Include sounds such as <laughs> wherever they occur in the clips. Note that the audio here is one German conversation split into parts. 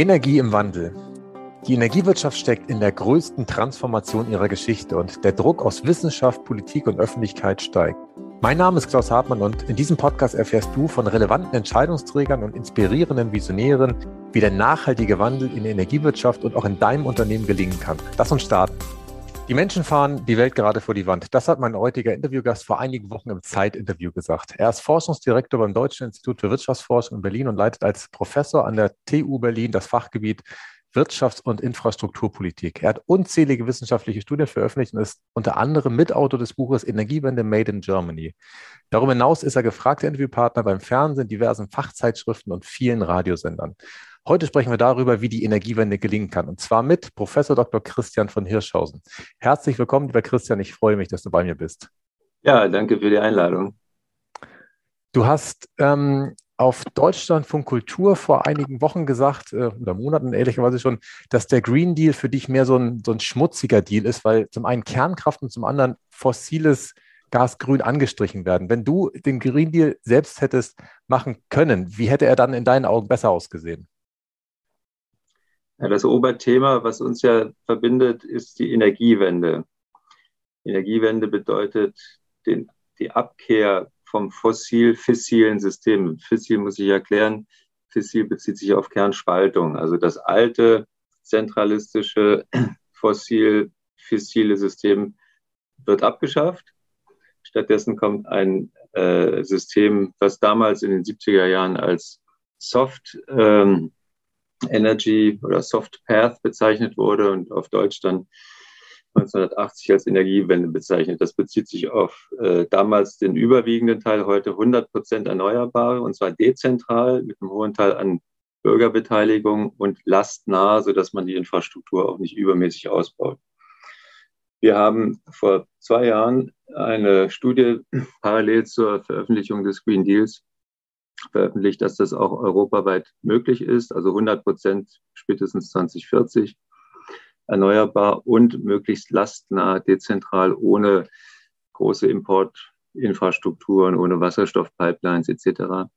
Energie im Wandel. Die Energiewirtschaft steckt in der größten Transformation ihrer Geschichte und der Druck aus Wissenschaft, Politik und Öffentlichkeit steigt. Mein Name ist Klaus Hartmann und in diesem Podcast erfährst du von relevanten Entscheidungsträgern und inspirierenden Visionären, wie der nachhaltige Wandel in der Energiewirtschaft und auch in deinem Unternehmen gelingen kann. Lass uns starten. Die Menschen fahren die Welt gerade vor die Wand. Das hat mein heutiger Interviewgast vor einigen Wochen im Zeitinterview gesagt. Er ist Forschungsdirektor beim Deutschen Institut für Wirtschaftsforschung in Berlin und leitet als Professor an der TU Berlin das Fachgebiet Wirtschafts- und Infrastrukturpolitik. Er hat unzählige wissenschaftliche Studien veröffentlicht und ist unter anderem Mitautor des Buches Energiewende Made in Germany. Darüber hinaus ist er gefragter Interviewpartner beim Fernsehen, diversen Fachzeitschriften und vielen Radiosendern. Heute sprechen wir darüber, wie die Energiewende gelingen kann. Und zwar mit Professor Dr. Christian von Hirschhausen. Herzlich willkommen, lieber Christian. Ich freue mich, dass du bei mir bist. Ja, danke für die Einladung. Du hast ähm, auf Deutschlandfunk Kultur vor einigen Wochen gesagt, äh, oder Monaten ehrlicherweise schon, dass der Green Deal für dich mehr so ein, so ein schmutziger Deal ist, weil zum einen Kernkraft und zum anderen fossiles Gas grün angestrichen werden. Wenn du den Green Deal selbst hättest machen können, wie hätte er dann in deinen Augen besser ausgesehen? Ja, das Oberthema, was uns ja verbindet, ist die Energiewende. Energiewende bedeutet den, die Abkehr vom fossil-fissilen System. Fissil muss ich erklären. Fissil bezieht sich auf Kernspaltung. Also das alte zentralistische <clears throat> fossil-fissile System wird abgeschafft. Stattdessen kommt ein äh, System, das damals in den 70er Jahren als Soft ähm, Energy oder Soft Path bezeichnet wurde und auf Deutsch dann 1980 als Energiewende bezeichnet. Das bezieht sich auf äh, damals den überwiegenden Teil, heute 100 Prozent Erneuerbare und zwar dezentral mit einem hohen Teil an Bürgerbeteiligung und lastnah, sodass man die Infrastruktur auch nicht übermäßig ausbaut. Wir haben vor zwei Jahren eine Studie parallel zur Veröffentlichung des Green Deals veröffentlicht, dass das auch europaweit möglich ist, also 100 Prozent spätestens 2040 erneuerbar und möglichst lastnah, dezentral, ohne große Importinfrastrukturen, ohne Wasserstoffpipelines etc.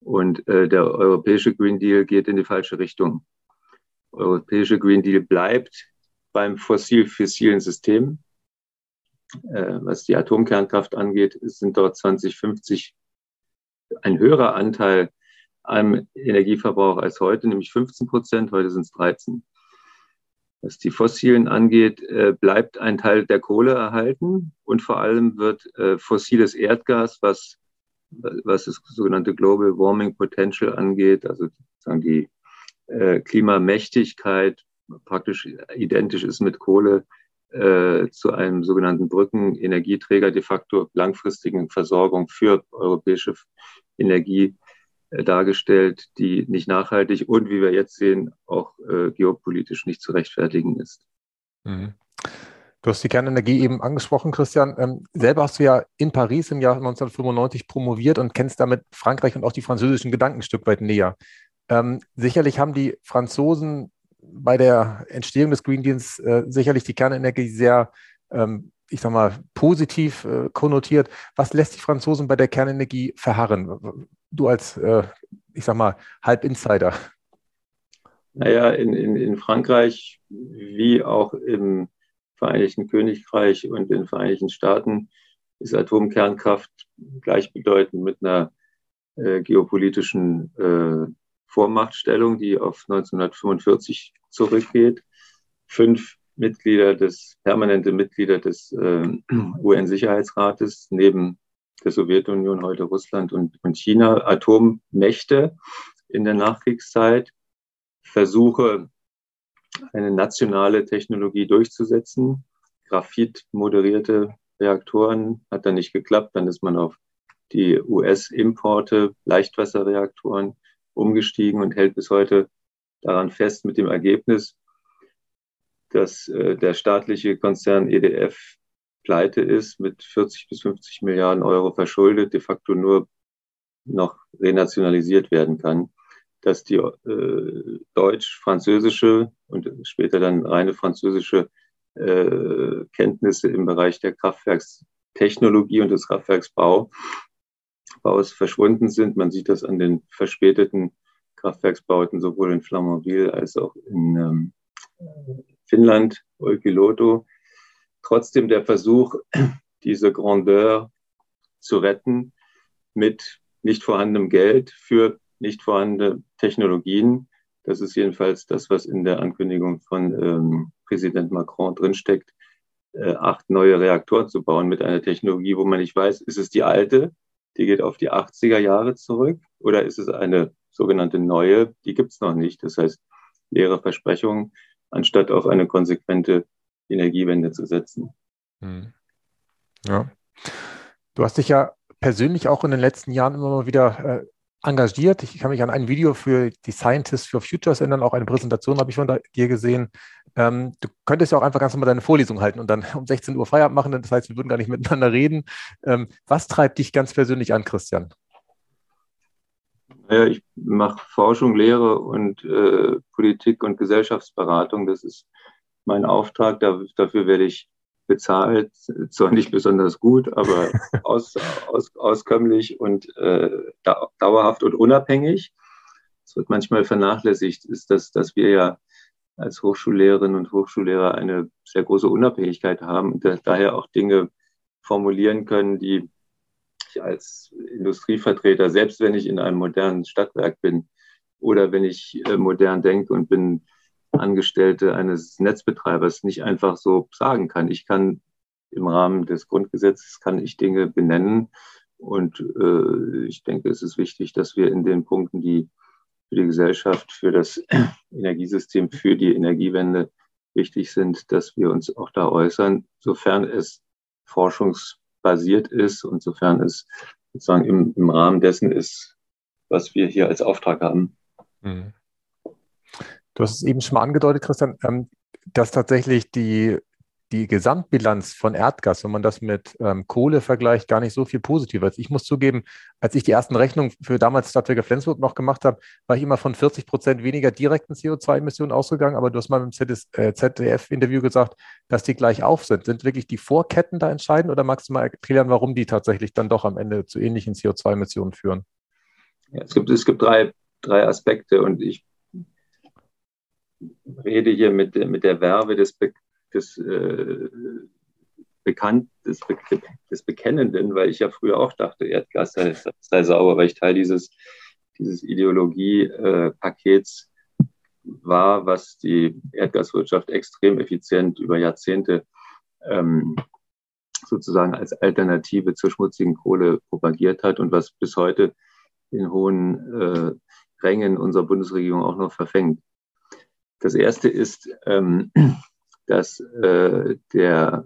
Und äh, der europäische Green Deal geht in die falsche Richtung. Der europäische Green Deal bleibt beim fossil-fissilen System. Äh, was die Atomkernkraft angeht, sind dort 2050 ein höherer Anteil am Energieverbrauch als heute, nämlich 15 Prozent. Heute sind es 13. Was die fossilen angeht, äh, bleibt ein Teil der Kohle erhalten und vor allem wird äh, fossiles Erdgas, was, was das sogenannte Global Warming Potential angeht, also sozusagen die äh, Klimamächtigkeit praktisch identisch ist mit Kohle, zu einem sogenannten Brückenenergieträger de facto langfristigen Versorgung für europäische Energie dargestellt, die nicht nachhaltig und wie wir jetzt sehen, auch äh, geopolitisch nicht zu rechtfertigen ist. Mhm. Du hast die Kernenergie eben angesprochen, Christian. Ähm, selber hast du ja in Paris im Jahr 1995 promoviert und kennst damit Frankreich und auch die französischen Gedanken ein Stück weit näher. Ähm, sicherlich haben die Franzosen bei der Entstehung des Green Deals äh, sicherlich die Kernenergie sehr ähm, ich sag mal, positiv äh, konnotiert. Was lässt die Franzosen bei der Kernenergie verharren? Du als, äh, ich sag mal, Halbinsider. Naja, in, in, in Frankreich wie auch im Vereinigten Königreich und den Vereinigten Staaten ist Atomkernkraft gleichbedeutend mit einer äh, geopolitischen äh, Vormachtstellung, die auf 1945 zurückgeht. Fünf Mitglieder des, permanente Mitglieder des äh, <clears throat> UN-Sicherheitsrates, neben der Sowjetunion, heute Russland und, und China, Atommächte in der Nachkriegszeit, Versuche, eine nationale Technologie durchzusetzen. Graphit moderierte Reaktoren hat dann nicht geklappt. Dann ist man auf die US-Importe, Leichtwasserreaktoren umgestiegen und hält bis heute daran fest mit dem Ergebnis, dass äh, der staatliche Konzern EDF pleite ist, mit 40 bis 50 Milliarden Euro verschuldet, de facto nur noch renationalisiert werden kann, dass die äh, deutsch-französische und später dann reine französische äh, Kenntnisse im Bereich der Kraftwerkstechnologie und des Kraftwerksbau Baus verschwunden sind. Man sieht das an den verspäteten Kraftwerksbauten sowohl in Flamanville als auch in ähm, Finnland, Olkiluoto. Trotzdem der Versuch, <clears throat> diese Grandeur zu retten mit nicht vorhandenem Geld für nicht vorhandene Technologien. Das ist jedenfalls das, was in der Ankündigung von ähm, Präsident Macron drinsteckt, äh, acht neue Reaktoren zu bauen mit einer Technologie, wo man nicht weiß, ist es die alte, die geht auf die 80er Jahre zurück, oder ist es eine sogenannte neue, die gibt es noch nicht. Das heißt, leere Versprechungen, anstatt auf eine konsequente Energiewende zu setzen. Hm. Ja. Du hast dich ja persönlich auch in den letzten Jahren immer mal wieder äh, engagiert. Ich kann mich an ein Video für die Scientists for Futures erinnern, auch eine Präsentation habe ich von dir gesehen. Ähm, du könntest ja auch einfach ganz normal deine Vorlesung halten und dann um 16 Uhr Feierabend machen. Das heißt, wir würden gar nicht miteinander reden. Ähm, was treibt dich ganz persönlich an, Christian? Ja, ich mache Forschung, Lehre und äh, Politik und Gesellschaftsberatung. Das ist mein Auftrag. Da, dafür werde ich bezahlt, zwar nicht besonders gut, aber <laughs> aus, aus, auskömmlich und äh, dauerhaft und unabhängig. Es wird manchmal vernachlässigt, ist, dass, dass wir ja als Hochschullehrerinnen und Hochschullehrer eine sehr große Unabhängigkeit haben und daher auch Dinge formulieren können, die ich als Industrievertreter, selbst wenn ich in einem modernen Stadtwerk bin oder wenn ich äh, modern denke und bin Angestellte eines Netzbetreibers nicht einfach so sagen kann. Ich kann im Rahmen des Grundgesetzes kann ich Dinge benennen und äh, ich denke, es ist wichtig, dass wir in den Punkten, die für die Gesellschaft, für das <clears throat> Energiesystem, für die Energiewende wichtig sind, dass wir uns auch da äußern, sofern es forschungsbasiert ist und sofern es sozusagen im, im Rahmen dessen ist, was wir hier als Auftrag haben. Mhm. Du hast es eben schon mal angedeutet, Christian, ähm, dass tatsächlich die, die Gesamtbilanz von Erdgas, wenn man das mit ähm, Kohle vergleicht, gar nicht so viel positiver ist. Ich muss zugeben, als ich die ersten Rechnungen für damals Stadtwerke Flensburg noch gemacht habe, war ich immer von 40 Prozent weniger direkten CO2-Emissionen ausgegangen. Aber du hast mal im ZDF-Interview gesagt, dass die gleich auf sind. Sind wirklich die Vorketten da entscheidend oder magst du mal erklären, warum die tatsächlich dann doch am Ende zu ähnlichen CO2-Emissionen führen? Ja, es gibt, es gibt drei, drei Aspekte und ich rede hier mit, mit der Werbe des, Be des, äh, Bekannt, des, Be des Bekennenden, weil ich ja früher auch dachte, Erdgas sei, sei sauber, weil ich Teil dieses, dieses Ideologie-Pakets äh, war, was die Erdgaswirtschaft extrem effizient über Jahrzehnte ähm, sozusagen als Alternative zur schmutzigen Kohle propagiert hat und was bis heute in hohen äh, Rängen unserer Bundesregierung auch noch verfängt. Das erste ist, ähm, dass äh, der,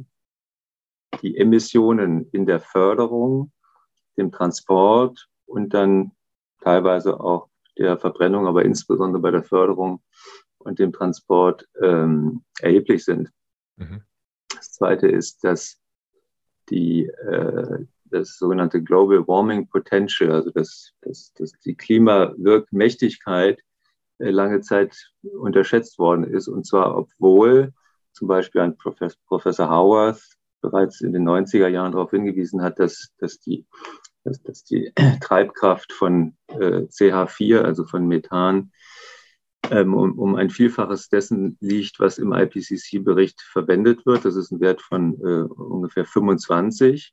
die Emissionen in der Förderung, dem Transport und dann teilweise auch der Verbrennung, aber insbesondere bei der Förderung und dem Transport ähm, erheblich sind. Mhm. Das zweite ist, dass die, äh, das sogenannte Global Warming Potential, also das, das, das die Klimawirkmächtigkeit lange Zeit unterschätzt worden ist. Und zwar, obwohl zum Beispiel ein Professor, Professor Howard bereits in den 90er Jahren darauf hingewiesen hat, dass, dass, die, dass, dass die <clears throat> Treibkraft von äh, CH4, also von Methan, ähm, um, um ein Vielfaches dessen liegt, was im IPCC-Bericht verwendet wird. Das ist ein Wert von äh, ungefähr 25.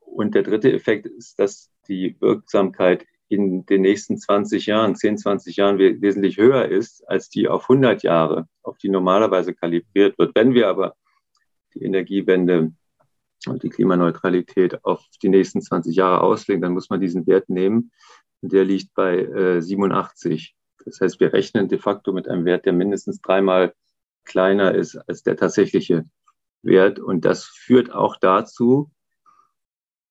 Und der dritte Effekt ist, dass die Wirksamkeit in den nächsten 20 Jahren, 10, 20 Jahren wesentlich höher ist als die auf 100 Jahre, auf die normalerweise kalibriert wird. Wenn wir aber die Energiewende und die Klimaneutralität auf die nächsten 20 Jahre auslegen, dann muss man diesen Wert nehmen. Der liegt bei äh, 87. Das heißt, wir rechnen de facto mit einem Wert, der mindestens dreimal kleiner ist als der tatsächliche Wert. Und das führt auch dazu,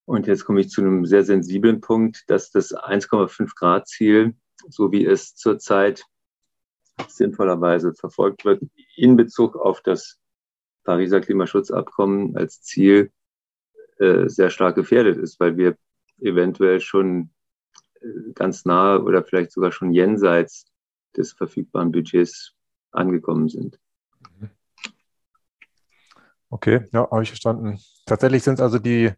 und jetzt komme ich zu einem sehr sensiblen Punkt, dass das 1,5 Grad Ziel, so wie es zurzeit sinnvollerweise verfolgt wird, in Bezug auf das Pariser Klimaschutzabkommen als Ziel äh, sehr stark gefährdet ist, weil wir eventuell schon äh, ganz nahe oder vielleicht sogar schon jenseits des verfügbaren Budgets angekommen sind. Okay, ja, habe ich verstanden. Tatsächlich sind es also die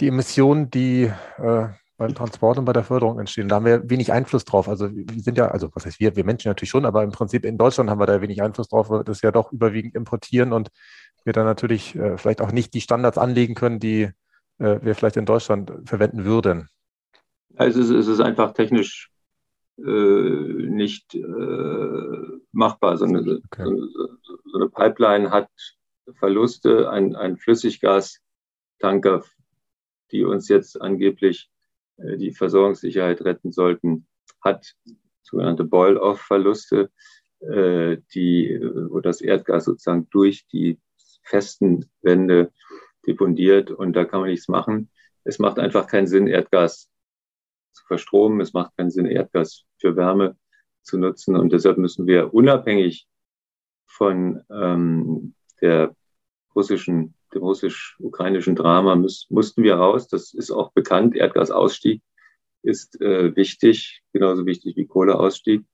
die Emissionen, die äh, beim Transport und bei der Förderung entstehen. Da haben wir wenig Einfluss drauf. Also wir sind ja, also was heißt wir, wir Menschen natürlich schon, aber im Prinzip in Deutschland haben wir da wenig Einfluss drauf, weil wir das ja doch überwiegend importieren und wir dann natürlich äh, vielleicht auch nicht die Standards anlegen können, die äh, wir vielleicht in Deutschland verwenden würden. Also es ist, es ist einfach technisch äh, nicht äh, machbar. So eine, okay. so, so eine, Pipeline hat Verluste, ein, ein Flüssiggastanker, die uns jetzt angeblich äh, die Versorgungssicherheit retten sollten, hat sogenannte Boil-off-Verluste, äh, die, wo das Erdgas sozusagen durch die festen Wände depondiert und da kann man nichts machen. Es macht einfach keinen Sinn, Erdgas zu verstromen. Es macht keinen Sinn, Erdgas für Wärme zu nutzen. Und deshalb müssen wir unabhängig von ähm, der russischen, dem russisch-ukrainischen Drama müß, mussten wir raus. Das ist auch bekannt. Erdgasausstieg ist äh, wichtig, genauso wichtig wie Kohleausstieg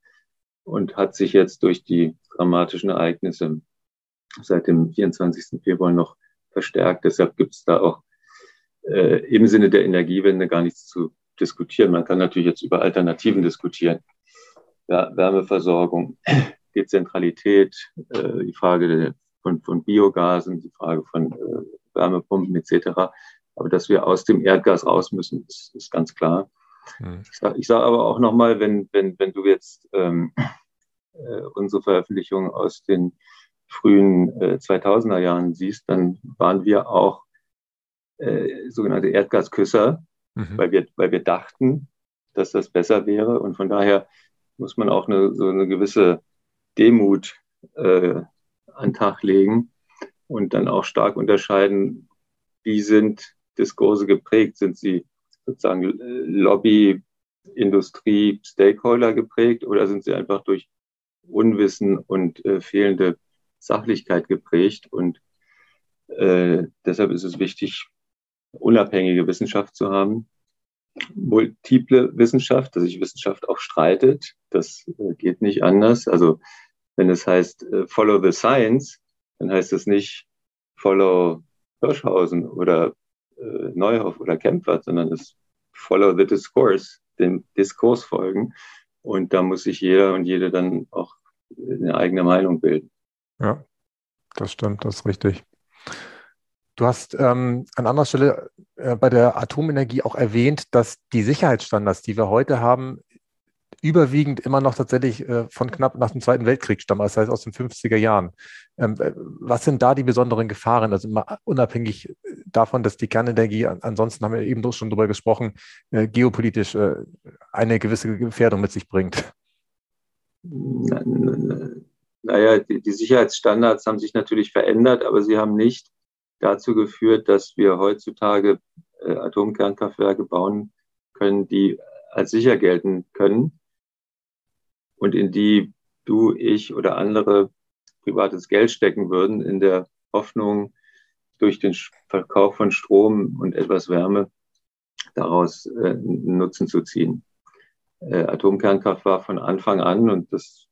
und hat sich jetzt durch die dramatischen Ereignisse seit dem 24. Februar noch verstärkt. Deshalb gibt es da auch äh, im Sinne der Energiewende gar nichts zu diskutieren. Man kann natürlich jetzt über Alternativen diskutieren. Ja, Wärmeversorgung, <clears throat> Dezentralität, äh, die Frage von, von Biogasen, die Frage von äh, Wärmepumpen etc. Aber dass wir aus dem Erdgas raus müssen, ist, ist ganz klar. Hm. Ich sage sag aber auch nochmal, wenn, wenn, wenn du jetzt ähm, äh, unsere Veröffentlichung aus den frühen äh, 2000er Jahren siehst, dann waren wir auch äh, sogenannte Erdgasküsser, mhm. weil, wir, weil wir dachten, dass das besser wäre. Und von daher muss man auch eine, so eine gewisse Demut äh, an Tag legen und dann auch stark unterscheiden, wie sind Diskurse geprägt? Sind sie sozusagen Lobby, Industrie, Stakeholder geprägt oder sind sie einfach durch Unwissen und äh, fehlende Sachlichkeit geprägt. Und äh, deshalb ist es wichtig, unabhängige Wissenschaft zu haben. Multiple Wissenschaft, dass sich Wissenschaft auch streitet, das äh, geht nicht anders. Also wenn es heißt äh, Follow the Science, dann heißt es nicht Follow Hirschhausen oder äh, Neuhoff oder Kempfert, sondern es Follow the Discourse, dem Diskurs folgen. Und da muss sich jeder und jede dann auch eine eigene Meinung bilden. Ja, das stimmt, das ist richtig. Du hast ähm, an anderer Stelle äh, bei der Atomenergie auch erwähnt, dass die Sicherheitsstandards, die wir heute haben, überwiegend immer noch tatsächlich äh, von knapp nach dem Zweiten Weltkrieg stammen, das heißt aus den 50er Jahren. Ähm, äh, was sind da die besonderen Gefahren? Also unabhängig davon, dass die Kernenergie, ansonsten haben wir eben schon darüber gesprochen, äh, geopolitisch äh, eine gewisse Gefährdung mit sich bringt. Naja, die, Sicherheitsstandards haben sich natürlich verändert, aber sie haben nicht dazu geführt, dass wir heutzutage äh, Atomkernkraftwerke bauen können, die als sicher gelten können und in die du, ich oder andere privates Geld stecken würden, in der Hoffnung, durch den Verkauf von Strom und etwas Wärme daraus äh, Nutzen zu ziehen. Äh, Atomkernkraft war von Anfang an, und das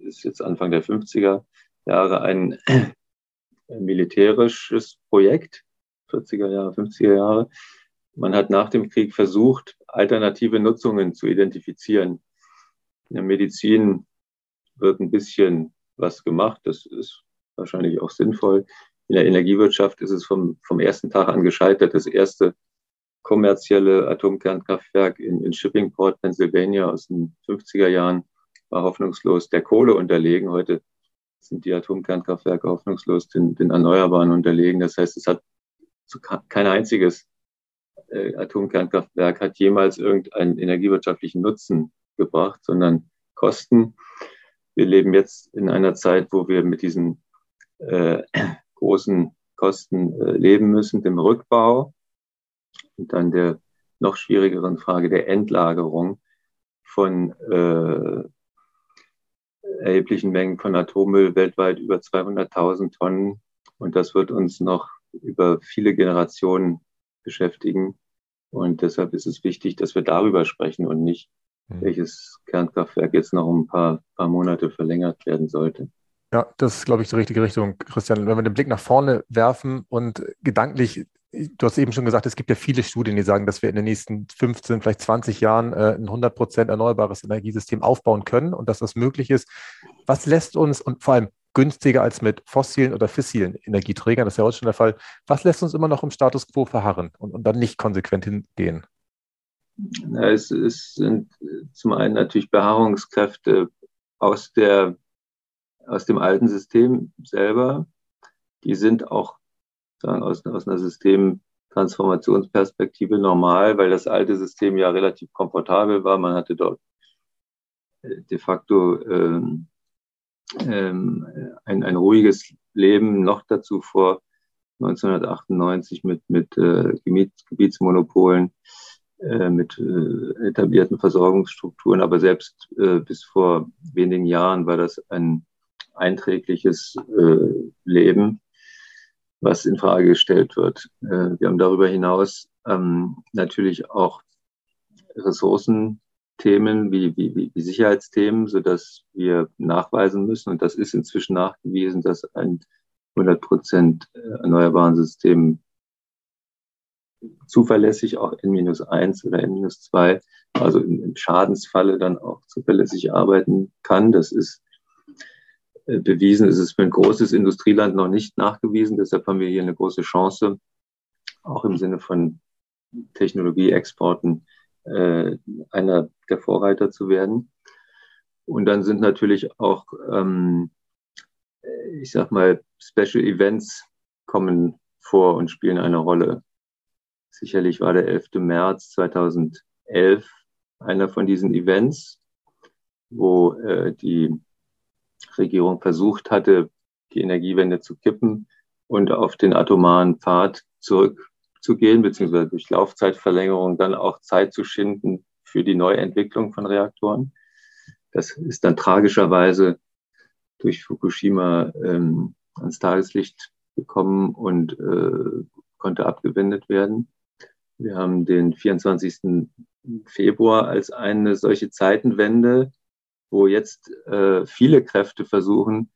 ist jetzt Anfang der 50er Jahre ein <clears throat> militärisches Projekt, 40er Jahre, 50er Jahre. Man hat nach dem Krieg versucht, alternative Nutzungen zu identifizieren. In der Medizin wird ein bisschen was gemacht, das ist wahrscheinlich auch sinnvoll. In der Energiewirtschaft ist es vom, vom ersten Tag an gescheitert. Das erste kommerzielle Atomkernkraftwerk in, in Shippingport, Pennsylvania aus den 50er Jahren war hoffnungslos der Kohle unterlegen. Heute sind die Atomkernkraftwerke hoffnungslos den, den Erneuerbaren unterlegen. Das heißt, es hat kein einziges äh, Atomkernkraftwerk hat jemals irgendeinen energiewirtschaftlichen Nutzen gebracht, sondern Kosten. Wir leben jetzt in einer Zeit, wo wir mit diesen äh, <clears throat> großen Kosten äh, leben müssen, dem Rückbau und dann der noch schwierigeren Frage der Endlagerung von äh, erheblichen Mengen von Atommüll, weltweit über 200.000 Tonnen. Und das wird uns noch über viele Generationen beschäftigen. Und deshalb ist es wichtig, dass wir darüber sprechen und nicht, mhm. welches Kernkraftwerk jetzt noch um ein paar, paar Monate verlängert werden sollte. Ja, das ist, glaube ich, die richtige Richtung, Christian. Wenn wir den Blick nach vorne werfen und gedanklich du hast eben schon gesagt, es gibt ja viele Studien, die sagen, dass wir in den nächsten 15, vielleicht 20 Jahren äh, ein 100 Prozent erneuerbares Energiesystem aufbauen können und dass das möglich ist. Was lässt uns und vor allem günstiger als mit fossilen oder fossilen Energieträgern, das ist ja heute schon der Fall, was lässt uns immer noch im Status quo verharren und, und dann nicht konsequent hingehen? Es, es sind zum einen natürlich Beharrungskräfte aus, der, aus dem alten System selber. Die sind auch sagen, aus, aus einer Systemtransformationsperspektive normal, weil das alte System ja relativ komfortabel war. Man hatte dort äh, de facto ähm, ähm, ein, ein ruhiges Leben, noch dazu vor 1998 mit, mit äh, Gebietsmonopolen, mit äh, etablierten Versorgungsstrukturen. Aber selbst äh, bis vor wenigen Jahren war das ein einträgliches äh, Leben was in Frage gestellt wird. Äh, wir haben darüber hinaus ähm, natürlich auch Ressourcenthemen wie, wie, wie Sicherheitsthemen, so dass wir nachweisen müssen, und das ist inzwischen nachgewiesen, dass ein 100 Prozent erneuerbaren System zuverlässig auch N-1 oder N-2, also im Schadensfalle dann auch zuverlässig arbeiten kann. Das ist äh, bewiesen. Es ist für ein großes Industrieland noch nicht nachgewiesen. Deshalb haben wir hier eine große Chance, auch im Sinne von Technologieexporten äh, einer der Vorreiter zu werden. Und dann sind natürlich auch, ähm, ich sag mal, Special Events kommen vor und spielen eine Rolle. Sicherlich war der 11. März 2011 einer von diesen Events, wo äh, die Regierung versucht hatte, die Energiewende zu kippen und auf den atomaren Pfad zurückzugehen, beziehungsweise durch Laufzeitverlängerung dann auch Zeit zu schinden für die Neuentwicklung von Reaktoren. Das ist dann tragischerweise durch Fukushima ähm, ans Tageslicht gekommen und äh, konnte abgewendet werden. Wir haben den 24. Februar als eine solche Zeitenwende wo jetzt äh, viele Kräfte versuchen,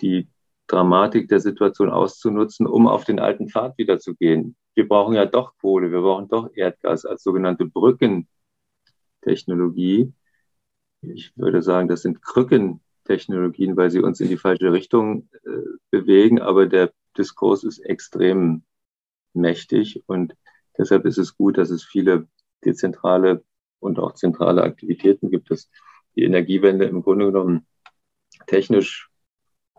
die Dramatik der Situation auszunutzen, um auf den alten Pfad wieder zu gehen. Wir brauchen ja doch Kohle, wir brauchen doch Erdgas als sogenannte Brückentechnologie. Ich würde sagen, das sind Krückentechnologien, weil sie uns in die falsche Richtung äh, bewegen, aber der Diskurs ist extrem mächtig und deshalb ist es gut, dass es viele dezentrale und auch zentrale Aktivitäten gibt. Das die Energiewende im Grunde genommen technisch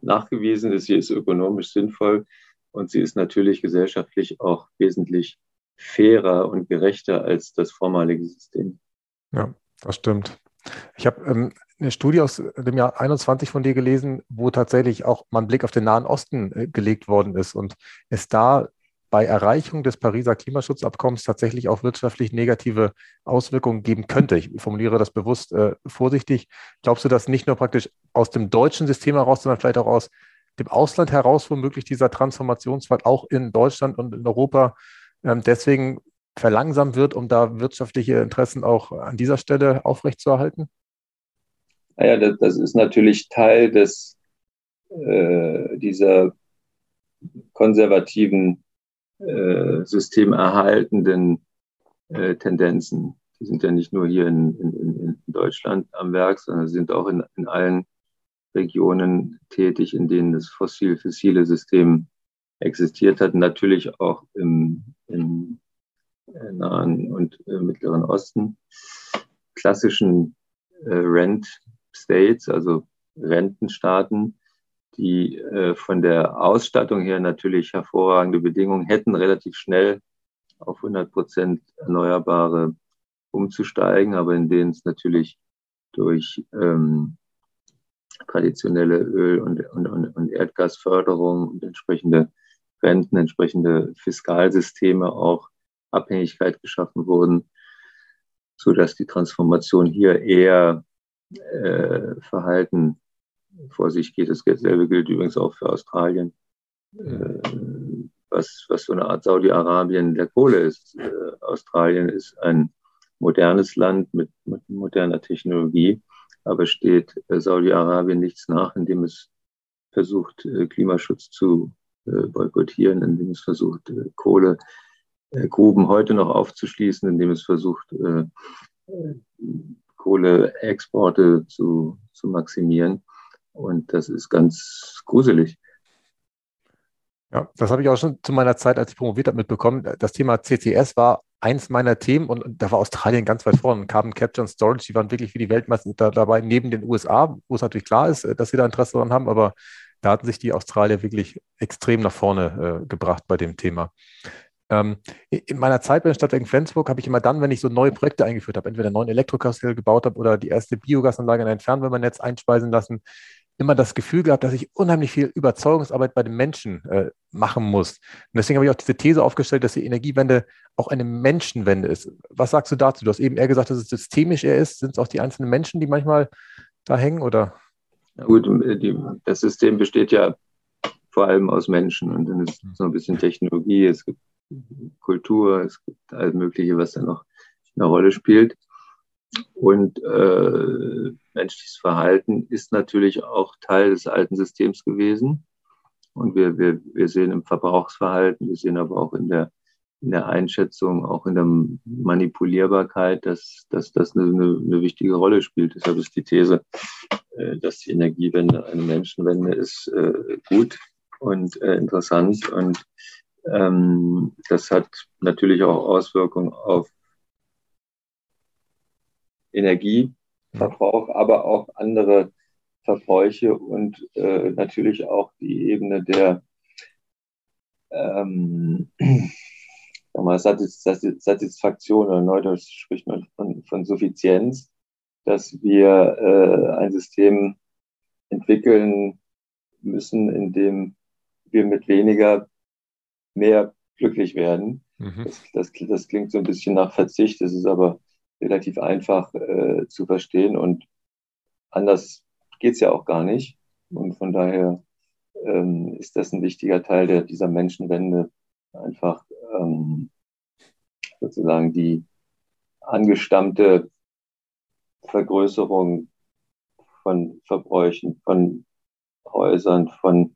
nachgewiesen ist, sie ist ökonomisch sinnvoll und sie ist natürlich gesellschaftlich auch wesentlich fairer und gerechter als das vormalige System. Ja, das stimmt. Ich habe ähm, eine Studie aus dem Jahr 21 von dir gelesen, wo tatsächlich auch mal ein Blick auf den Nahen Osten äh, gelegt worden ist und es da bei Erreichung des Pariser Klimaschutzabkommens tatsächlich auch wirtschaftlich negative Auswirkungen geben könnte. Ich formuliere das bewusst äh, vorsichtig. Glaubst du, dass nicht nur praktisch aus dem deutschen System heraus, sondern vielleicht auch aus dem Ausland heraus womöglich dieser Transformationsfall auch in Deutschland und in Europa ähm, deswegen verlangsamt wird, um da wirtschaftliche Interessen auch an dieser Stelle aufrechtzuerhalten? Naja, das, das ist natürlich Teil des, äh, dieser konservativen äh, systemerhaltenden äh, Tendenzen. Die sind ja nicht nur hier in, in, in Deutschland am Werk, sondern sind auch in, in allen Regionen tätig, in denen das fossil-fossile System existiert hat. Natürlich auch im, im äh, Nahen und äh, Mittleren Osten. Klassischen äh, Rent States, also Rentenstaaten, die äh, von der Ausstattung her natürlich hervorragende Bedingungen hätten, relativ schnell auf 100 Prozent Erneuerbare umzusteigen, aber in denen es natürlich durch ähm, traditionelle Öl- und, und, und Erdgasförderung und entsprechende Renten, entsprechende Fiskalsysteme auch Abhängigkeit geschaffen wurden, so dass die Transformation hier eher äh, verhalten vor sich geht. Dasselbe gilt übrigens auch für Australien, äh, was, was so eine Art Saudi-Arabien der Kohle ist. Äh, Australien ist ein modernes Land mit, mit moderner Technologie, aber steht äh, Saudi-Arabien nichts nach, indem es versucht, Klimaschutz zu boykottieren, indem es versucht, Kohle äh, Gruben heute noch aufzuschließen, indem es versucht, äh, Kohleexporte zu, zu maximieren. Und das ist ganz gruselig. Ja, das habe ich auch schon zu meiner Zeit, als ich promoviert habe, mitbekommen. Das Thema CCS war eins meiner Themen und da war Australien ganz weit vorne. Carbon Capture und Storage, die waren wirklich für die Weltmeister da, dabei, neben den USA, wo es natürlich klar ist, dass sie da Interesse daran haben, aber da hatten sich die Australier wirklich extrem nach vorne äh, gebracht bei dem Thema. Ähm, in meiner Zeit bei den Stadtwerken Flensburg habe ich immer dann, wenn ich so neue Projekte eingeführt habe, entweder einen neuen Elektrokarussell gebaut habe oder die erste Biogasanlage in ein Fernwärmenetz einspeisen lassen, immer das Gefühl gehabt, dass ich unheimlich viel Überzeugungsarbeit bei den Menschen äh, machen muss. Und deswegen habe ich auch diese These aufgestellt, dass die Energiewende auch eine Menschenwende ist. Was sagst du dazu? Du hast eben eher gesagt, dass es systemisch eher ist. Sind es auch die einzelnen Menschen, die manchmal da hängen oder? Na gut, die, das System besteht ja vor allem aus Menschen und dann ist so ein bisschen Technologie, es gibt Kultur, es gibt alles Mögliche, was da noch eine Rolle spielt. Und äh, menschliches Verhalten ist natürlich auch Teil des alten Systems gewesen. Und wir, wir, wir sehen im Verbrauchsverhalten, wir sehen aber auch in der, in der Einschätzung, auch in der Manipulierbarkeit, dass, dass das eine, eine, wichtige Rolle spielt. Deshalb ist die These, äh, dass die Energiewende eine Menschenwende ist, äh, gut und äh, interessant. Und ähm, das hat natürlich auch Auswirkungen auf Energieverbrauch, aber auch andere Verbräuche und äh, natürlich auch die Ebene der ähm, <clears throat> mal, Satisfaktion oder neudeutsch spricht man von, von Suffizienz, dass wir äh, ein System entwickeln müssen, in dem wir mit weniger mehr glücklich werden. Mhm. Das, das, das, klingt so ein bisschen nach Verzicht, das ist aber relativ einfach äh, zu verstehen und anders geht es ja auch gar nicht. Und von daher ähm, ist das ein wichtiger Teil der, dieser Menschenwende, einfach ähm, sozusagen die angestammte Vergrößerung von Verbräuchen, von Häusern, von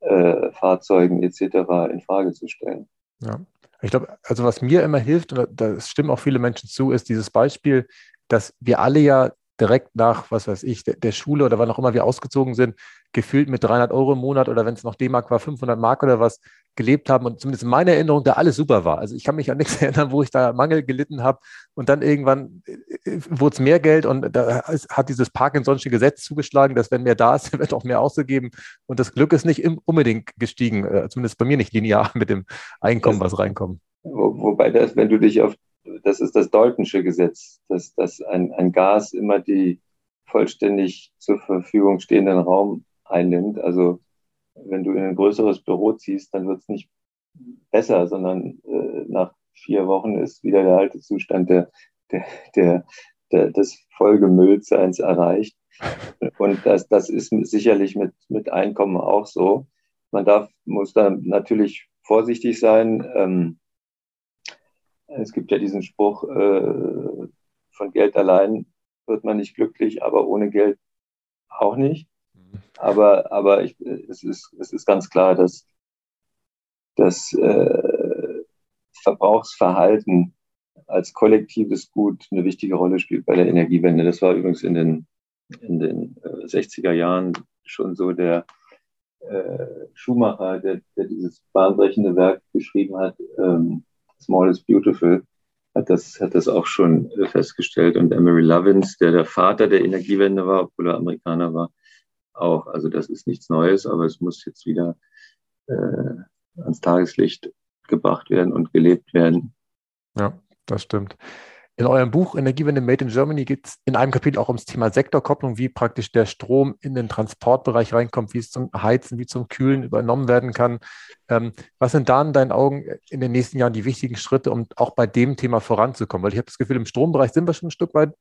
äh, Fahrzeugen etc. in Frage zu stellen. Ja, ich glaube, also was mir immer hilft, und da stimmen auch viele Menschen zu, ist dieses Beispiel, dass wir alle ja direkt nach, was weiß ich, der, der Schule oder wann auch immer wir ausgezogen sind, gefühlt mit 300 Euro im Monat oder wenn es noch D-Mark war, 500 Mark oder was gelebt haben und zumindest in meiner Erinnerung da alles super war. Also ich kann mich an nichts <laughs> erinnern, wo ich da Mangel gelitten habe und dann irgendwann äh, äh, wurde es mehr Geld und da hat dieses Parkinson'sche Gesetz zugeschlagen, dass wenn mehr da ist, <laughs> wird auch mehr ausgegeben und das Glück ist nicht unbedingt gestiegen, äh, zumindest bei mir nicht linear <laughs> mit dem Einkommen, was reinkommt. Wo, wobei das, wenn du dich auf, das ist das Daltonsche Gesetz, dass, dass ein, ein Gas immer die vollständig zur Verfügung stehenden Raum einnimmt. Also wenn du in ein größeres Büro ziehst, dann wird es nicht besser, sondern äh, nach vier Wochen ist wieder der alte Zustand der, der, der, der des Vollgemülltseins erreicht. Und das, das ist sicherlich mit, mit Einkommen auch so. Man darf, muss da natürlich vorsichtig sein. Ähm, es gibt ja diesen Spruch, äh, von Geld allein wird man nicht glücklich, aber ohne Geld auch nicht. Aber, aber ich, es, ist, es ist ganz klar, dass das äh, Verbrauchsverhalten als kollektives Gut eine wichtige Rolle spielt bei der Energiewende. Das war übrigens in den, in den äh, 60er Jahren schon so der äh, Schumacher, der, der dieses bahnbrechende Werk geschrieben hat, ähm, Small is Beautiful, hat das, hat das auch schon äh, festgestellt. Und Emery Lovins, der der Vater der Energiewende war, obwohl er Amerikaner war, auch. Also das ist nichts Neues, aber es muss jetzt wieder äh, ans Tageslicht gebracht werden und gelebt werden. Ja, das stimmt. In eurem Buch Energiewende Made in Germany geht es in einem Kapitel auch ums Thema Sektorkopplung, wie praktisch der Strom in den Transportbereich reinkommt, wie es zum Heizen, wie zum Kühlen übernommen werden kann. Ähm, was sind da in deinen Augen in den nächsten Jahren die wichtigen Schritte, um auch bei dem Thema voranzukommen? Weil ich habe das Gefühl, im Strombereich sind wir schon ein Stück weit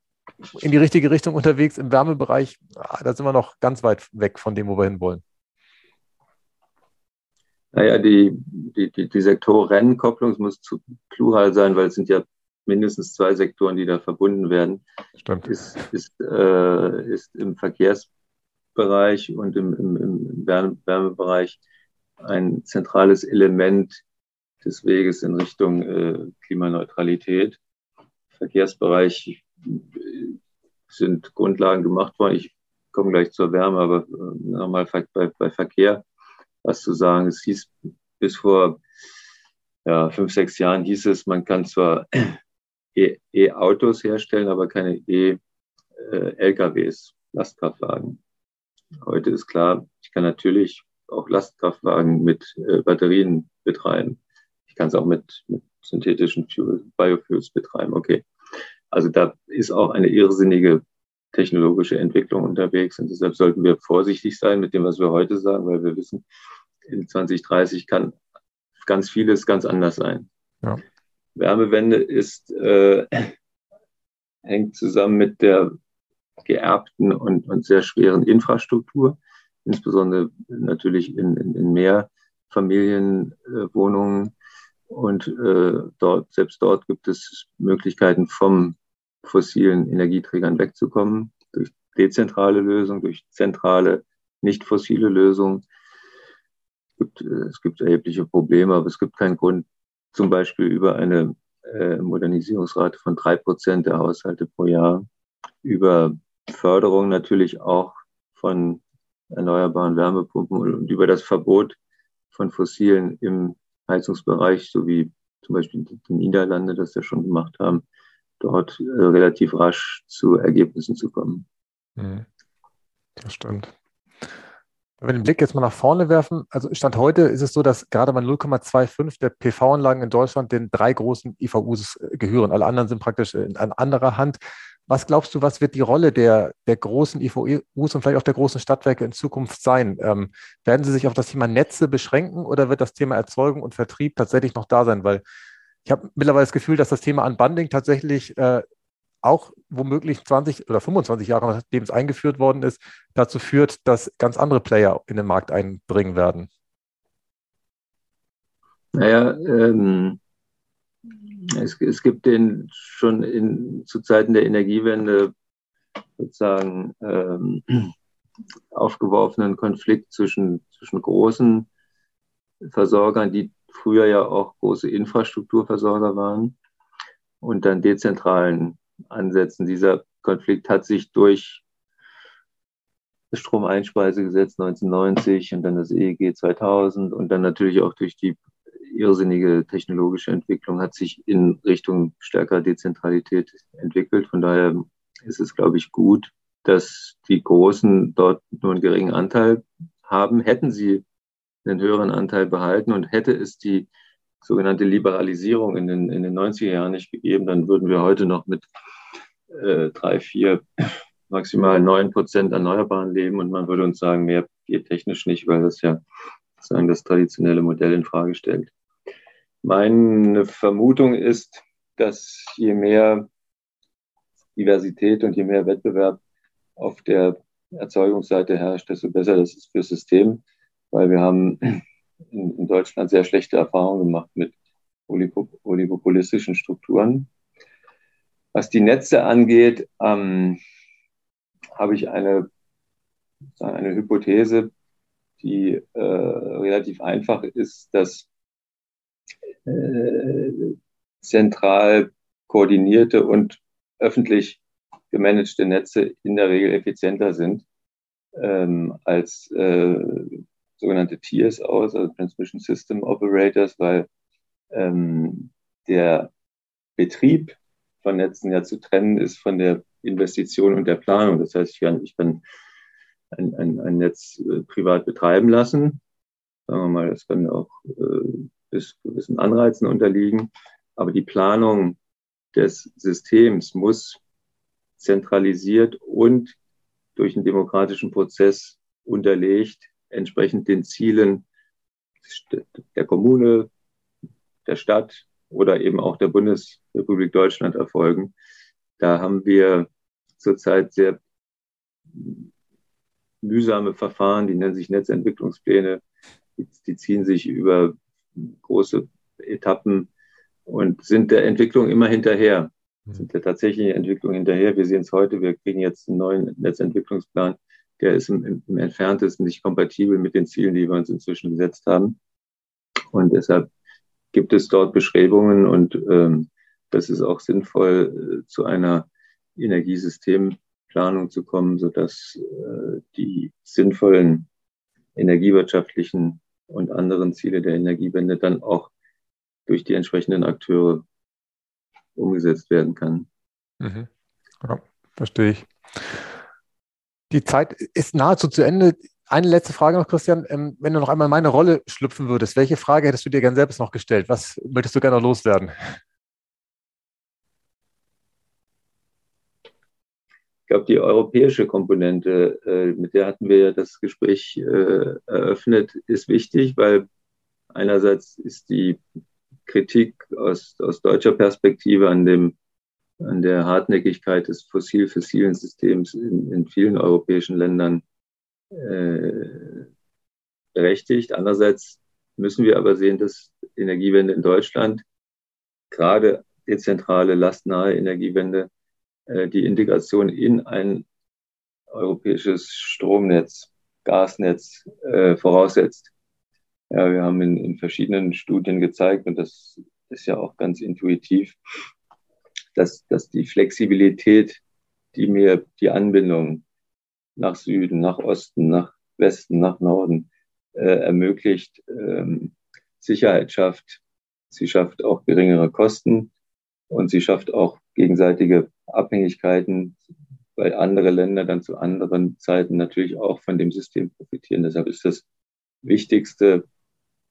in die richtige Richtung unterwegs. Im Wärmebereich, ah, da sind wir noch ganz weit weg von dem, wo wir hinwollen. Naja, die, die, die, die Sektorenkopplung muss zu plural sein, weil es sind ja mindestens zwei Sektoren, die da verbunden werden. Stimmt. Ist, ist, äh, ist im Verkehrsbereich und im, im, im Wärmebereich ein zentrales Element des Weges in Richtung äh, Klimaneutralität. Verkehrsbereich äh, sind Grundlagen gemacht worden. Ich komme gleich zur Wärme, aber äh, nochmal bei, bei Verkehr was zu sagen. Es hieß bis vor ja, fünf, sechs Jahren hieß es, man kann zwar E-Autos herstellen, aber keine E-LKWs, Lastkraftwagen. Heute ist klar, ich kann natürlich auch Lastkraftwagen mit äh, Batterien betreiben. Ich kann es auch mit, mit synthetischen Fuel, Biofuels betreiben. Okay. Also da ist auch eine irrsinnige technologische Entwicklung unterwegs und deshalb sollten wir vorsichtig sein mit dem, was wir heute sagen, weil wir wissen, in 2030 kann ganz vieles ganz anders sein. Ja. Wärmewende ist, äh, hängt zusammen mit der geerbten und, und sehr schweren Infrastruktur, insbesondere natürlich in, in, in Mehrfamilienwohnungen. Und äh, dort, selbst dort gibt es Möglichkeiten, vom fossilen Energieträgern wegzukommen, durch dezentrale Lösungen, durch zentrale, nicht fossile Lösungen gibt, äh, es gibt erhebliche Probleme, aber es gibt keinen Grund, zum Beispiel über eine äh, Modernisierungsrate von drei Prozent der Haushalte pro Jahr, über Förderung natürlich auch von erneuerbaren Wärmepumpen und über das Verbot von fossilen im Heizungsbereich, so wie zum Beispiel die Niederlande das ja schon gemacht haben, dort äh, relativ rasch zu Ergebnissen zu kommen. Mhm. Das stimmt. Wenn wir den Blick jetzt mal nach vorne werfen, also Stand heute ist es so, dass gerade mal 0,25 der PV-Anlagen in Deutschland den drei großen IVUs äh, gehören. Alle anderen sind praktisch in anderer Hand. Was glaubst du, was wird die Rolle der, der großen IVUs und vielleicht auch der großen Stadtwerke in Zukunft sein? Ähm, werden sie sich auf das Thema Netze beschränken oder wird das Thema Erzeugung und Vertrieb tatsächlich noch da sein? Weil ich habe mittlerweile das Gefühl, dass das Thema Unbundling tatsächlich äh, auch womöglich 20 oder 25 Jahre nachdem es eingeführt worden ist, dazu führt, dass ganz andere Player in den Markt einbringen werden? Naja, ähm, es, es, gibt den schon in, zu Zeiten der Energiewende sozusagen ähm, aufgeworfenen Konflikt zwischen, zwischen großen Versorgern, die früher ja auch große Infrastrukturversorger waren, und dann dezentralen ansetzen. Dieser Konflikt hat sich durch das Stromeinspeisegesetz 1990 und dann das EEG 2000 und dann natürlich auch durch die irrsinnige technologische Entwicklung hat sich in Richtung stärker Dezentralität entwickelt. Von daher ist es, glaube ich, gut, dass die Großen dort nur einen geringen Anteil haben. Hätten sie einen höheren Anteil behalten und hätte es die sogenannte Liberalisierung in den, in den 90er Jahren nicht gegeben, dann würden wir heute noch mit äh, drei, vier, maximal neun Prozent Erneuerbaren leben und man würde uns sagen, mehr geht technisch nicht, weil das ja sozusagen das traditionelle Modell in Frage stellt. Meine Vermutung ist, dass je mehr Diversität und je mehr Wettbewerb auf der Erzeugungsseite herrscht, desto besser das ist fürs System, weil wir haben in, in Deutschland sehr schlechte Erfahrungen gemacht mit oligopolistischen Strukturen. Was die Netze angeht, ähm, habe ich eine, eine Hypothese, die äh, relativ einfach ist, dass äh, zentral koordinierte und öffentlich gemanagte Netze in der Regel effizienter sind ähm, als äh, sogenannte TSOs, also Transmission System Operators, weil ähm, der Betrieb von Netzen ja zu trennen ist von der Investition und der Planung. Das heißt, ich kann, ich kann ein, ein, ein Netz äh, privat betreiben lassen. Sagen wir mal, das kann auch äh, bis gewissen Anreizen unterliegen. Aber die Planung des Systems muss zentralisiert und durch einen demokratischen Prozess unterlegt entsprechend den Zielen der Kommune, der Stadt oder eben auch der Bundesrepublik Deutschland erfolgen. Da haben wir zurzeit sehr mühsame Verfahren, die nennen sich Netzentwicklungspläne. Die, die ziehen sich über große Etappen und sind der Entwicklung immer hinterher, sind der tatsächlichen Entwicklung hinterher. Wir sehen es heute, wir kriegen jetzt einen neuen Netzentwicklungsplan der ist im, im entferntesten nicht kompatibel mit den Zielen, die wir uns inzwischen gesetzt haben. Und deshalb gibt es dort Bestrebungen und ähm, das ist auch sinnvoll, äh, zu einer Energiesystemplanung zu kommen, sodass äh, die sinnvollen energiewirtschaftlichen und anderen Ziele der Energiewende dann auch durch die entsprechenden Akteure umgesetzt werden kann. Mhm. Ja, verstehe ich. Die Zeit ist nahezu zu Ende. Eine letzte Frage noch, Christian. Ähm, wenn du noch einmal in meine Rolle schlüpfen würdest, welche Frage hättest du dir gern selbst noch gestellt? Was möchtest du gerne loswerden? Ich glaube, die europäische Komponente, äh, mit der hatten wir ja das Gespräch äh, eröffnet, ist wichtig, weil einerseits ist die Kritik aus, aus deutscher Perspektive an, dem, an der Hartnäckigkeit des fossil-fossilen Systems in, in vielen europäischen Ländern äh, berechtigt. Andererseits müssen wir aber sehen, dass Energiewende in Deutschland, gerade dezentrale, lastnahe Energiewende, äh, die Integration in ein europäisches Stromnetz, Gasnetz äh, voraussetzt. Ja, wir haben in, in verschiedenen Studien gezeigt, und das ist ja auch ganz intuitiv, dass, dass die Flexibilität, die mir die Anbindung nach Süden, nach Osten, nach Westen, nach Norden äh, ermöglicht, ähm, Sicherheit schafft. Sie schafft auch geringere Kosten und sie schafft auch gegenseitige Abhängigkeiten, weil andere Länder dann zu anderen Zeiten natürlich auch von dem System profitieren. Deshalb ist das Wichtigste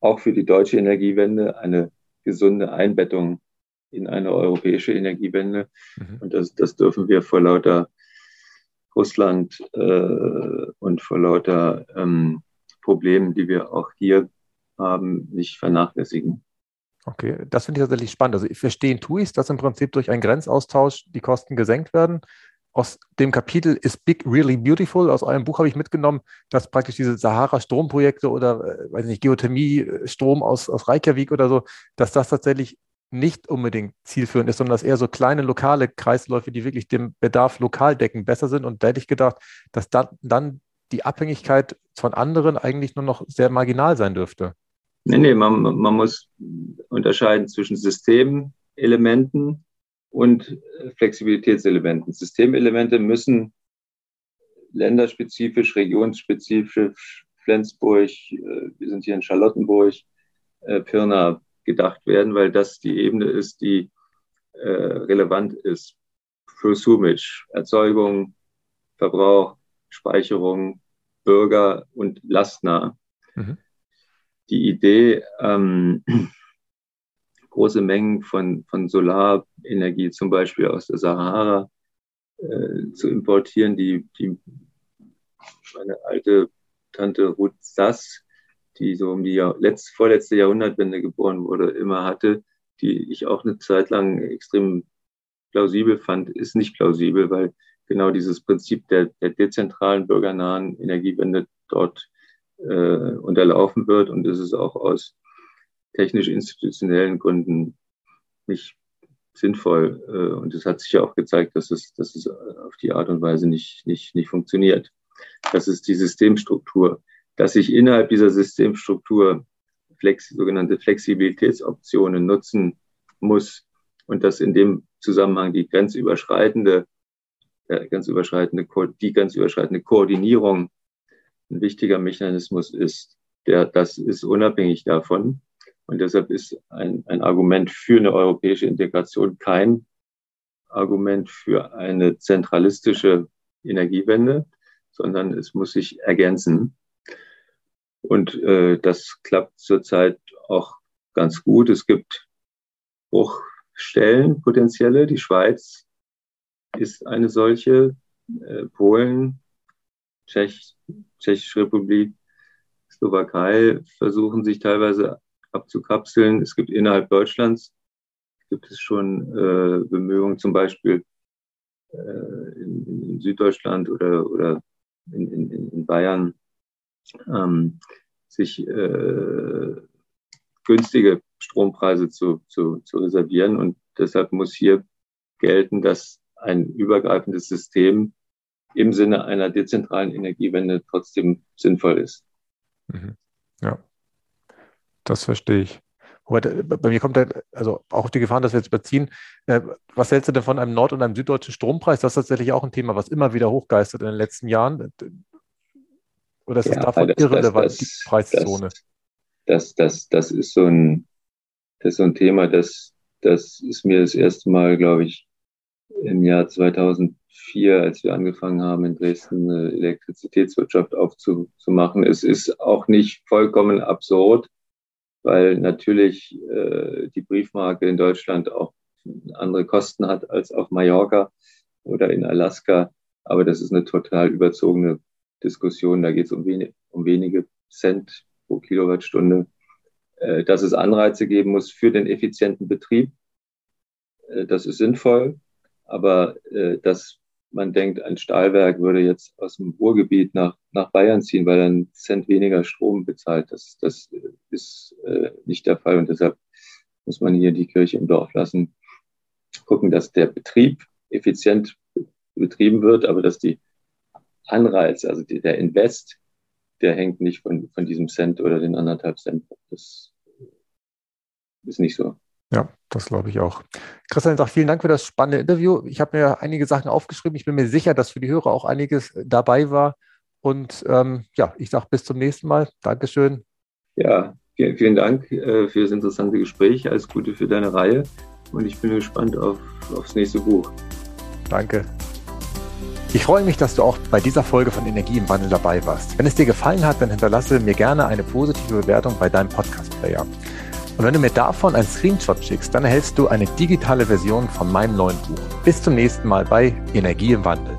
auch für die deutsche Energiewende eine gesunde Einbettung in eine europäische Energiewende. Mhm. Und das, das dürfen wir vor lauter Russland äh, und vor lauter ähm, Problemen, die wir auch hier haben, nicht vernachlässigen. Okay, das finde ich tatsächlich spannend. Also verstehen tue ich es, dass im Prinzip durch einen Grenzaustausch die Kosten gesenkt werden. Aus dem Kapitel Is Big Really Beautiful, aus eurem Buch habe ich mitgenommen, dass praktisch diese Sahara-Stromprojekte oder, äh, weiß nicht, Geothermie-Strom aus, aus Reykjavik oder so, dass das tatsächlich nicht unbedingt zielführend ist, sondern dass eher so kleine lokale Kreisläufe, die wirklich dem Bedarf lokal decken, besser sind. Und da hätte ich gedacht, dass dann, dann die Abhängigkeit von anderen eigentlich nur noch sehr marginal sein dürfte. Nee, nee, man, man muss unterscheiden zwischen Systemelementen und Flexibilitätselementen. Systemelemente müssen länderspezifisch, regionsspezifisch, Flensburg, äh, wir sind hier in Charlottenburg, äh, Pirna gedacht werden, weil das die Ebene ist, die äh, relevant ist für Sumage, Erzeugung, Verbrauch, Speicherung, Bürger und lastnah. Mhm die Idee, ähm, <clears throat> große Mengen von, von Solarenergie zum Beispiel aus der Sahara äh, zu importieren, die, die meine alte Tante Ruth Sass, die so um die Jahr, letzt, vorletzte Jahrhundertwende geboren wurde, immer hatte, die ich auch eine Zeit lang extrem plausibel fand, ist nicht plausibel, weil genau dieses Prinzip der, der dezentralen, bürgernahen Energiewende dort äh, unterlaufen wird. Und es ist auch aus technisch-institutionellen Gründen nicht sinnvoll. Äh, und es hat sich ja auch gezeigt, dass es, dass es auf die Art und Weise nicht, nicht, nicht funktioniert. Das ist die Systemstruktur. Dass ich innerhalb dieser Systemstruktur Flex, sogenannte Flexibilitätsoptionen nutzen muss und dass in dem Zusammenhang die grenzüberschreitende, äh, grenzüberschreitende, die grenzüberschreitende Koordinierung ein wichtiger Mechanismus ist. Der, das ist unabhängig davon. Und deshalb ist ein, ein Argument für eine europäische Integration kein Argument für eine zentralistische Energiewende, sondern es muss sich ergänzen. Und äh, das klappt zurzeit auch ganz gut. Es gibt Bruchstellen, potenzielle. Die Schweiz ist eine solche. Äh, Polen Tschech, Tschechische Republik, Slowakei versuchen sich teilweise abzukapseln. Es gibt innerhalb Deutschlands gibt es schon äh, Bemühungen, zum Beispiel äh, in, in, Süddeutschland oder, oder in, in, in Bayern, ähm, sich äh, günstige Strompreise zu, zu, zu reservieren. Und deshalb muss hier gelten, dass ein übergreifendes System im Sinne einer dezentralen Energiewende trotzdem sinnvoll ist. Mhm. Ja, das verstehe ich. bei mir kommt da, also auch die Gefahr, dass wir jetzt überziehen. Äh, was hältst du denn von einem nord- und einem süddeutschen Strompreis? Das ist tatsächlich auch ein Thema, was immer wieder hochgeistert in den letzten Jahren. Oder ist ja, das davon das, irrelevant, das, die Preiszone? Das, das, das, ist so ein, das ist so ein Thema, das, das ist mir das erste Mal, glaube ich, im Jahr 2004, als wir angefangen haben, in Dresden eine Elektrizitätswirtschaft aufzumachen. Es ist auch nicht vollkommen absurd, weil natürlich äh, die Briefmarke in Deutschland auch andere Kosten hat als auf Mallorca oder in Alaska. Aber das ist eine total überzogene Diskussion. Da geht es um, wenig, um wenige Cent pro Kilowattstunde. Äh, dass es Anreize geben muss für den effizienten Betrieb, äh, das ist sinnvoll. Aber äh, dass man denkt, ein Stahlwerk würde jetzt aus dem Ruhrgebiet nach, nach Bayern ziehen, weil er einen Cent weniger Strom bezahlt, das, das ist äh, nicht der Fall. Und deshalb muss man hier die Kirche im Dorf lassen, gucken, dass der Betrieb effizient betrieben wird, aber dass die Anreize, also die, der Invest, der hängt nicht von, von diesem Cent oder den anderthalb Cent. Das ist nicht so. Ja, das glaube ich auch. Christian, sag vielen Dank für das spannende Interview. Ich habe mir einige Sachen aufgeschrieben. Ich bin mir sicher, dass für die Hörer auch einiges dabei war. Und ähm, ja, ich sage bis zum nächsten Mal. Dankeschön. Ja, vielen, vielen Dank äh, für das interessante Gespräch. Alles Gute für deine Reihe. Und ich bin gespannt auf, aufs nächste Buch. Danke. Ich freue mich, dass du auch bei dieser Folge von Energie im Wandel dabei warst. Wenn es dir gefallen hat, dann hinterlasse mir gerne eine positive Bewertung bei deinem Podcast-Player. Und wenn du mir davon einen Screenshot schickst, dann erhältst du eine digitale Version von meinem neuen Buch. Bis zum nächsten Mal bei Energie im Wandel.